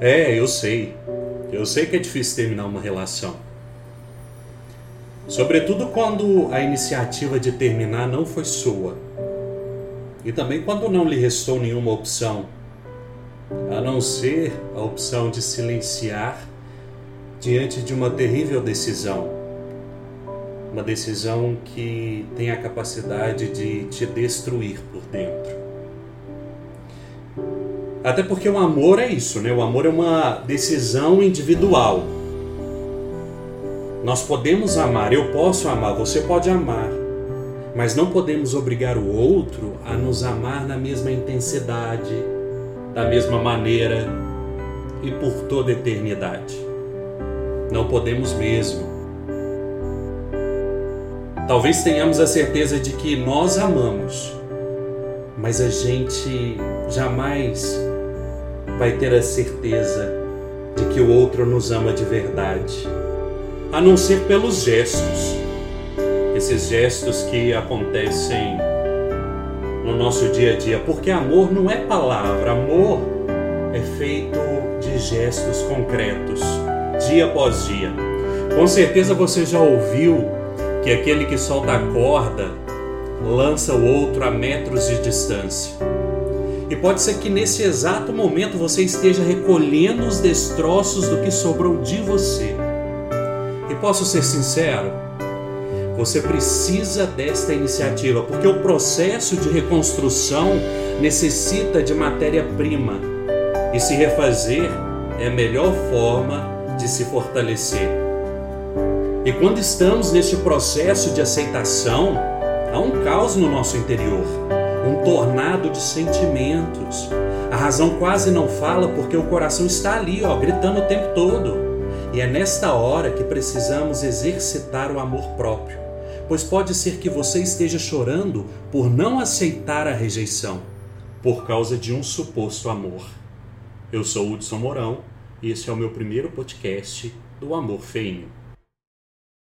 É, eu sei. Eu sei que é difícil terminar uma relação. Sobretudo quando a iniciativa de terminar não foi sua. E também quando não lhe restou nenhuma opção, a não ser a opção de silenciar diante de uma terrível decisão. Uma decisão que tem a capacidade de te destruir por dentro. Até porque o amor é isso, né? O amor é uma decisão individual. Nós podemos amar, eu posso amar, você pode amar, mas não podemos obrigar o outro a nos amar na mesma intensidade, da mesma maneira e por toda eternidade. Não podemos mesmo. Talvez tenhamos a certeza de que nós amamos, mas a gente jamais vai ter a certeza de que o outro nos ama de verdade, a não ser pelos gestos. Esses gestos que acontecem no nosso dia a dia, porque amor não é palavra, amor é feito de gestos concretos, dia após dia. Com certeza você já ouviu que aquele que solta a corda lança o outro a metros de distância. E pode ser que nesse exato momento você esteja recolhendo os destroços do que sobrou de você. E posso ser sincero? Você precisa desta iniciativa, porque o processo de reconstrução necessita de matéria-prima. E se refazer é a melhor forma de se fortalecer. E quando estamos neste processo de aceitação, há um caos no nosso interior um tornado de sentimentos. A razão quase não fala porque o coração está ali, ó, gritando o tempo todo. E é nesta hora que precisamos exercitar o amor próprio, pois pode ser que você esteja chorando por não aceitar a rejeição, por causa de um suposto amor. Eu sou Hudson Mourão e esse é o meu primeiro podcast do Amor Feinho.